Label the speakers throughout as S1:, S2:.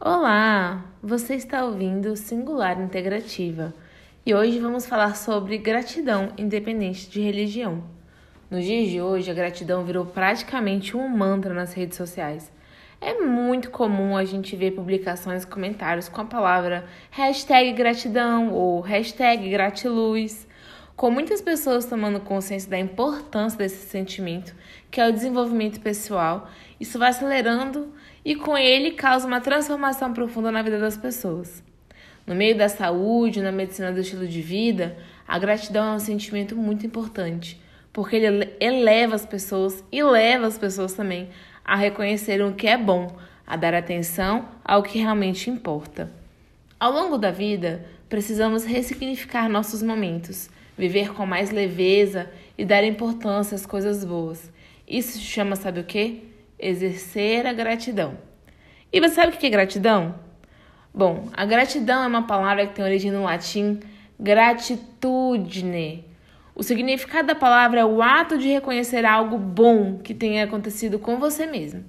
S1: Olá, você está ouvindo Singular Integrativa e hoje vamos falar sobre gratidão independente de religião. Nos dias de hoje, a gratidão virou praticamente um mantra nas redes sociais. É muito comum a gente ver publicações e comentários com a palavra hashtag gratidão ou hashtag gratiluz, com muitas pessoas tomando consciência da importância desse sentimento, que é o desenvolvimento pessoal. Isso vai acelerando e com ele causa uma transformação profunda na vida das pessoas. No meio da saúde, na medicina do estilo de vida, a gratidão é um sentimento muito importante, porque ele eleva as pessoas e leva as pessoas também a reconhecerem o que é bom, a dar atenção ao que realmente importa. Ao longo da vida, precisamos ressignificar nossos momentos, viver com mais leveza e dar importância às coisas boas. Isso se chama, sabe o quê? Exercer a gratidão. E você sabe o que é gratidão? Bom, a gratidão é uma palavra que tem origem no latim gratitudine. O significado da palavra é o ato de reconhecer algo bom que tenha acontecido com você mesmo.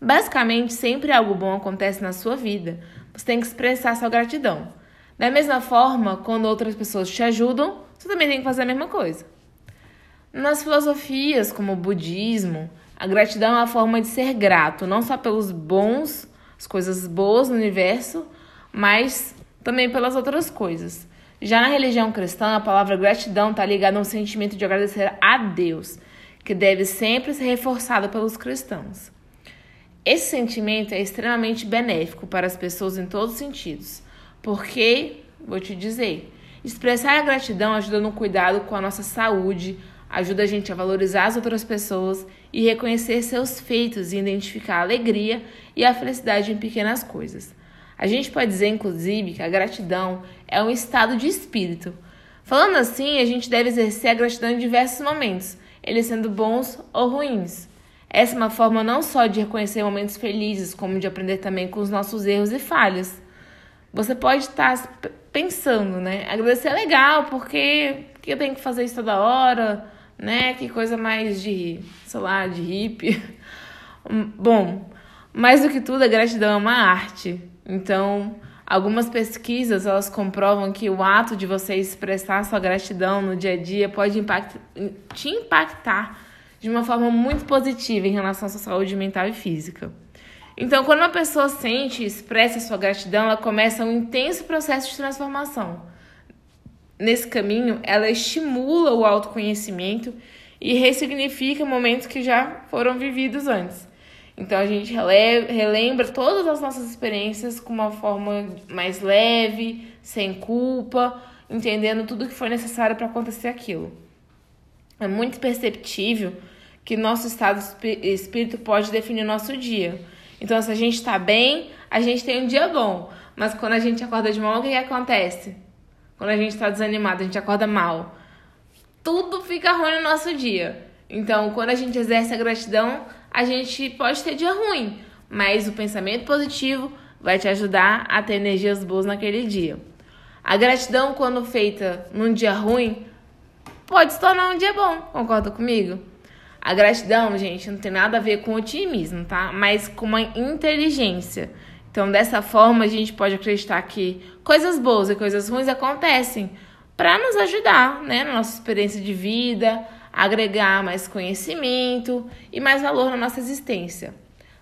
S1: Basicamente, sempre algo bom acontece na sua vida. Você tem que expressar sua gratidão. Da mesma forma, quando outras pessoas te ajudam, você também tem que fazer a mesma coisa. Nas filosofias como o budismo, a gratidão é uma forma de ser grato, não só pelos bons, as coisas boas no universo, mas também pelas outras coisas. Já na religião cristã, a palavra gratidão está ligada a um sentimento de agradecer a Deus, que deve sempre ser reforçado pelos cristãos. Esse sentimento é extremamente benéfico para as pessoas em todos os sentidos, porque, vou te dizer, expressar a gratidão ajuda no cuidado com a nossa saúde, ajuda a gente a valorizar as outras pessoas e reconhecer seus feitos e identificar a alegria e a felicidade em pequenas coisas. A gente pode dizer, inclusive, que a gratidão é um estado de espírito. Falando assim, a gente deve exercer a gratidão em diversos momentos, eles sendo bons ou ruins. Essa é uma forma não só de reconhecer momentos felizes, como de aprender também com os nossos erros e falhas. Você pode estar pensando, né? Agradecer é legal, porque, porque eu tenho que fazer isso toda hora né? Que coisa mais de, sei lá, de hippie. Bom, mais do que tudo, a gratidão é uma arte. Então, algumas pesquisas elas comprovam que o ato de você expressar sua gratidão no dia a dia pode impact, te impactar de uma forma muito positiva em relação à sua saúde mental e física. Então, quando uma pessoa sente e expressa sua gratidão, ela começa um intenso processo de transformação nesse caminho, ela estimula o autoconhecimento e ressignifica momentos que já foram vividos antes. Então a gente relembra todas as nossas experiências com uma forma mais leve, sem culpa, entendendo tudo que foi necessário para acontecer aquilo. É muito perceptível que nosso estado espírito pode definir nosso dia. Então, se a gente está bem, a gente tem um dia bom. Mas quando a gente acorda de manhã, o que, que acontece? Quando a gente tá desanimado, a gente acorda mal. Tudo fica ruim no nosso dia. Então, quando a gente exerce a gratidão, a gente pode ter dia ruim, mas o pensamento positivo vai te ajudar a ter energias boas naquele dia. A gratidão, quando feita num dia ruim, pode se tornar um dia bom, concorda comigo? A gratidão, gente, não tem nada a ver com otimismo, tá? Mas com uma inteligência. Então, dessa forma, a gente pode acreditar que coisas boas e coisas ruins acontecem para nos ajudar, né, na nossa experiência de vida, agregar mais conhecimento e mais valor na nossa existência.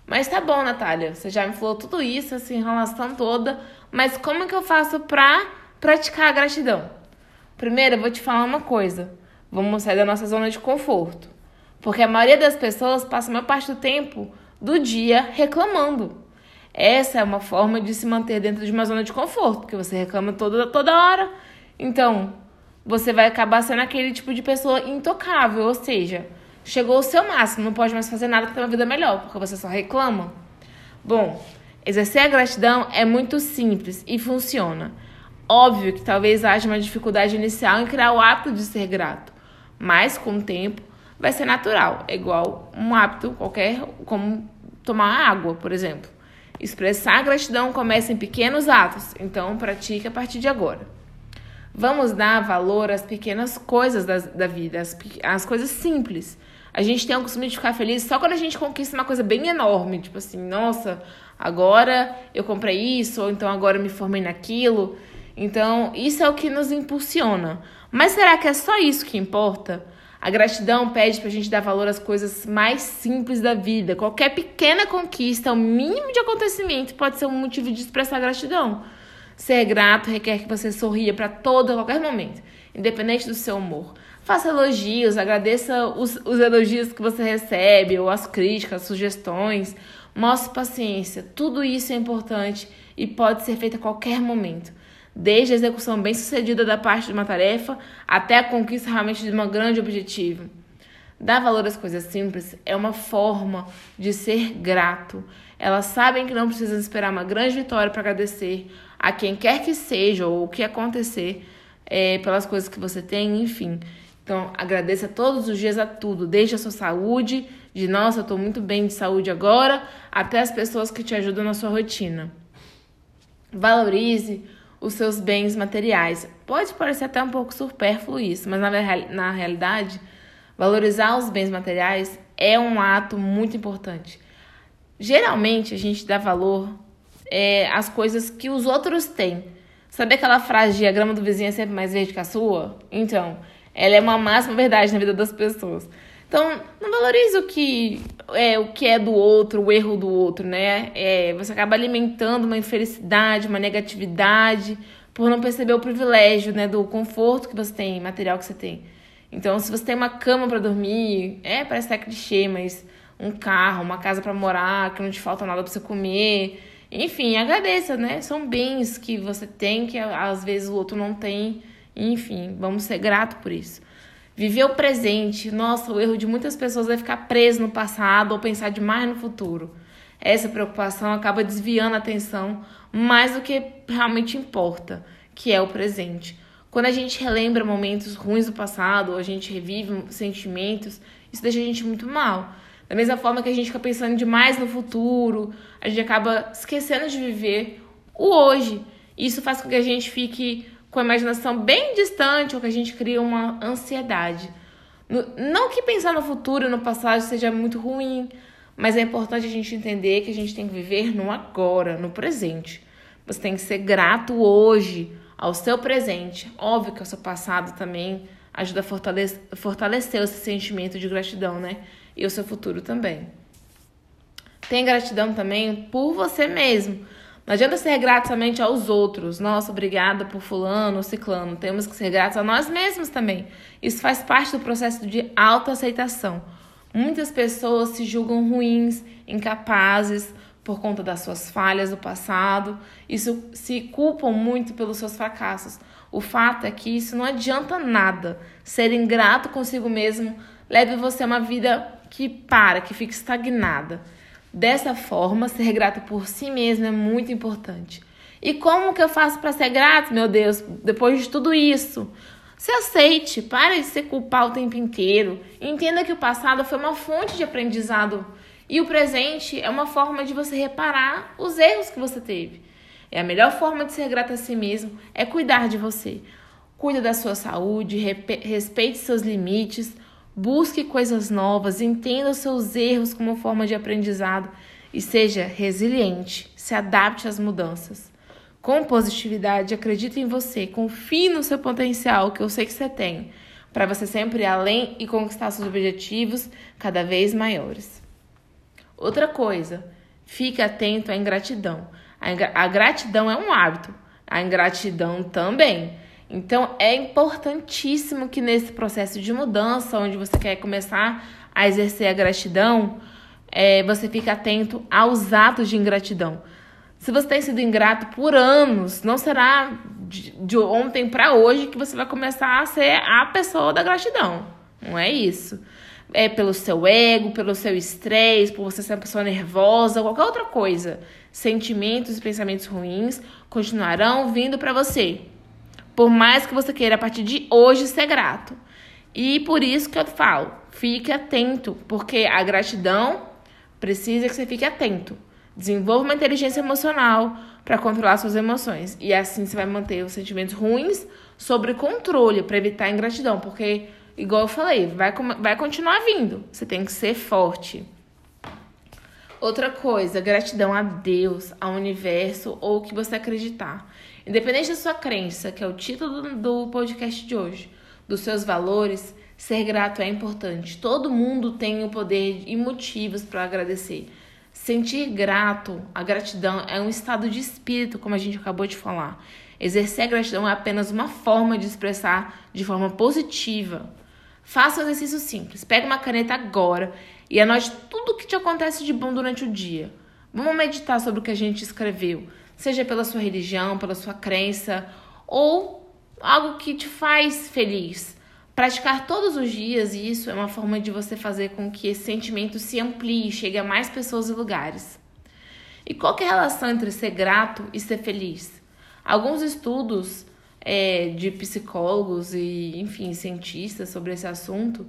S1: Mas tá bom, Natália, você já me falou tudo isso, essa enrolação toda, mas como que eu faço para praticar a gratidão? Primeiro, eu vou te falar uma coisa. Vamos sair da nossa zona de conforto. Porque a maioria das pessoas passa a maior parte do tempo do dia reclamando. Essa é uma forma de se manter dentro de uma zona de conforto, porque você reclama toda, toda hora. Então, você vai acabar sendo aquele tipo de pessoa intocável, ou seja, chegou ao seu máximo, não pode mais fazer nada para ter uma vida melhor, porque você só reclama. Bom, exercer a gratidão é muito simples e funciona. Óbvio que talvez haja uma dificuldade inicial em criar o hábito de ser grato, mas com o tempo vai ser natural, é igual um hábito qualquer, como tomar água, por exemplo. Expressar gratidão começa em pequenos atos, então pratique a partir de agora. Vamos dar valor às pequenas coisas da, da vida, às, às coisas simples. A gente tem o costume de ficar feliz só quando a gente conquista uma coisa bem enorme, tipo assim, nossa, agora eu comprei isso, ou então agora eu me formei naquilo. Então, isso é o que nos impulsiona. Mas será que é só isso que importa? A gratidão pede pra gente dar valor às coisas mais simples da vida. Qualquer pequena conquista, o mínimo de acontecimento pode ser um motivo de expressar gratidão. Ser grato requer que você sorria para todo qualquer momento, independente do seu humor. Faça elogios, agradeça os, os elogios que você recebe, ou as críticas, as sugestões. Mostre paciência. Tudo isso é importante e pode ser feito a qualquer momento desde a execução bem-sucedida da parte de uma tarefa até a conquista realmente de um grande objetivo. Dar valor às coisas simples é uma forma de ser grato. Elas sabem que não precisam esperar uma grande vitória para agradecer a quem quer que seja ou o que acontecer é, pelas coisas que você tem, enfim. Então, agradeça todos os dias a tudo, desde a sua saúde, de nossa, eu estou muito bem de saúde agora, até as pessoas que te ajudam na sua rotina. Valorize os seus bens materiais. Pode parecer até um pouco supérfluo isso, mas na, na realidade, valorizar os bens materiais é um ato muito importante. Geralmente, a gente dá valor é, às coisas que os outros têm. Sabe aquela frase de a grama do vizinho é sempre mais verde que a sua? Então, ela é uma máxima verdade na vida das pessoas. Então, não valorize o que é o que é do outro, o erro do outro, né? É, você acaba alimentando uma infelicidade, uma negatividade, por não perceber o privilégio, né, do conforto que você tem, material que você tem. Então, se você tem uma cama para dormir, é, parece até clichê, mas um carro, uma casa para morar, que não te falta nada para você comer, enfim, agradeça, né? São bens que você tem que às vezes o outro não tem. Enfim, vamos ser gratos por isso. Viver o presente, nossa, o erro de muitas pessoas é ficar preso no passado ou pensar demais no futuro. Essa preocupação acaba desviando a atenção mais do que realmente importa, que é o presente. Quando a gente relembra momentos ruins do passado, ou a gente revive sentimentos, isso deixa a gente muito mal. Da mesma forma que a gente fica pensando demais no futuro, a gente acaba esquecendo de viver o hoje. Isso faz com que a gente fique com a imaginação bem distante ou que a gente cria uma ansiedade. Não que pensar no futuro no passado seja muito ruim, mas é importante a gente entender que a gente tem que viver no agora, no presente. Você tem que ser grato hoje ao seu presente. Óbvio que o seu passado também ajuda a fortalecer, fortalecer esse sentimento de gratidão, né? E o seu futuro também. Tem gratidão também por você mesmo. Não adianta ser grato somente aos outros. Nossa, obrigada por fulano ciclano. Temos que ser gratos a nós mesmos também. Isso faz parte do processo de autoaceitação. Muitas pessoas se julgam ruins, incapazes por conta das suas falhas do passado. Isso se culpam muito pelos seus fracassos. O fato é que isso não adianta nada. Ser ingrato consigo mesmo leve você a uma vida que para, que fica estagnada. Dessa forma, ser grato por si mesmo é muito importante. E como que eu faço para ser grato, meu Deus, depois de tudo isso? Se aceite, pare de se culpar o tempo inteiro. Entenda que o passado foi uma fonte de aprendizado e o presente é uma forma de você reparar os erros que você teve. É a melhor forma de ser grato a si mesmo é cuidar de você. Cuide da sua saúde, respeite seus limites, Busque coisas novas, entenda os seus erros como forma de aprendizado e seja resiliente. Se adapte às mudanças. Com positividade, acredite em você, confie no seu potencial, que eu sei que você tem, para você sempre ir além e conquistar seus objetivos cada vez maiores. Outra coisa, fique atento à ingratidão. A gratidão é um hábito, a ingratidão também. Então é importantíssimo que nesse processo de mudança, onde você quer começar a exercer a gratidão, é, você fique atento aos atos de ingratidão. Se você tem sido ingrato por anos, não será de, de ontem para hoje que você vai começar a ser a pessoa da gratidão. Não é isso. É pelo seu ego, pelo seu estresse, por você ser uma pessoa nervosa, qualquer outra coisa. Sentimentos e pensamentos ruins continuarão vindo para você. Por mais que você queira a partir de hoje ser grato. E por isso que eu falo, fique atento, porque a gratidão precisa que você fique atento. Desenvolva uma inteligência emocional para controlar suas emoções. E assim você vai manter os sentimentos ruins sob controle para evitar a ingratidão, porque igual eu falei, vai, vai continuar vindo. Você tem que ser forte. Outra coisa, gratidão a Deus, ao universo ou o que você acreditar. Independente da sua crença, que é o título do podcast de hoje, dos seus valores, ser grato é importante. Todo mundo tem o poder e motivos para agradecer. Sentir grato, a gratidão é um estado de espírito, como a gente acabou de falar. Exercer a gratidão é apenas uma forma de expressar de forma positiva. Faça um exercício simples. Pega uma caneta agora e anote tudo o que te acontece de bom durante o dia. Vamos meditar sobre o que a gente escreveu, seja pela sua religião, pela sua crença ou algo que te faz feliz. Praticar todos os dias isso é uma forma de você fazer com que esse sentimento se amplie chegue a mais pessoas e lugares. E qual é a relação entre ser grato e ser feliz? Alguns estudos é, de psicólogos e, enfim, cientistas sobre esse assunto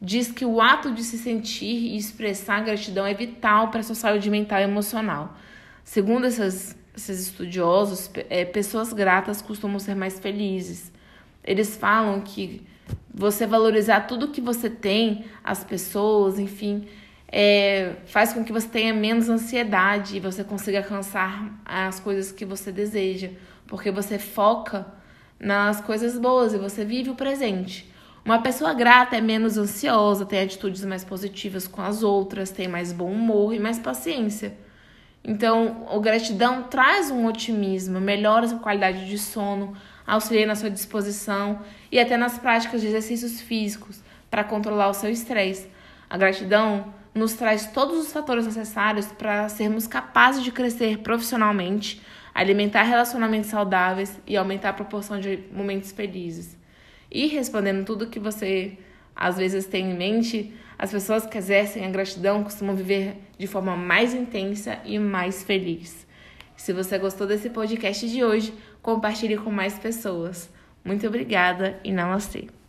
S1: diz que o ato de se sentir e expressar gratidão é vital para a sua saúde mental e emocional. Segundo essas, esses estudiosos, é, pessoas gratas costumam ser mais felizes. Eles falam que você valorizar tudo que você tem, as pessoas, enfim, é, faz com que você tenha menos ansiedade e você consiga alcançar as coisas que você deseja, porque você foca nas coisas boas e você vive o presente. Uma pessoa grata é menos ansiosa, tem atitudes mais positivas com as outras, tem mais bom humor e mais paciência. Então, a gratidão traz um otimismo, melhora a sua qualidade de sono, auxilia na sua disposição e até nas práticas de exercícios físicos para controlar o seu estresse. A gratidão nos traz todos os fatores necessários para sermos capazes de crescer profissionalmente, alimentar relacionamentos saudáveis e aumentar a proporção de momentos felizes. E respondendo tudo que você às vezes tem em mente, as pessoas que exercem a gratidão costumam viver de forma mais intensa e mais feliz. Se você gostou desse podcast de hoje, compartilhe com mais pessoas. Muito obrigada e namastê!